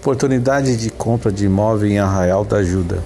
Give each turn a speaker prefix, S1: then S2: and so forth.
S1: Oportunidade de compra de imóvel em Arraial da Ajuda.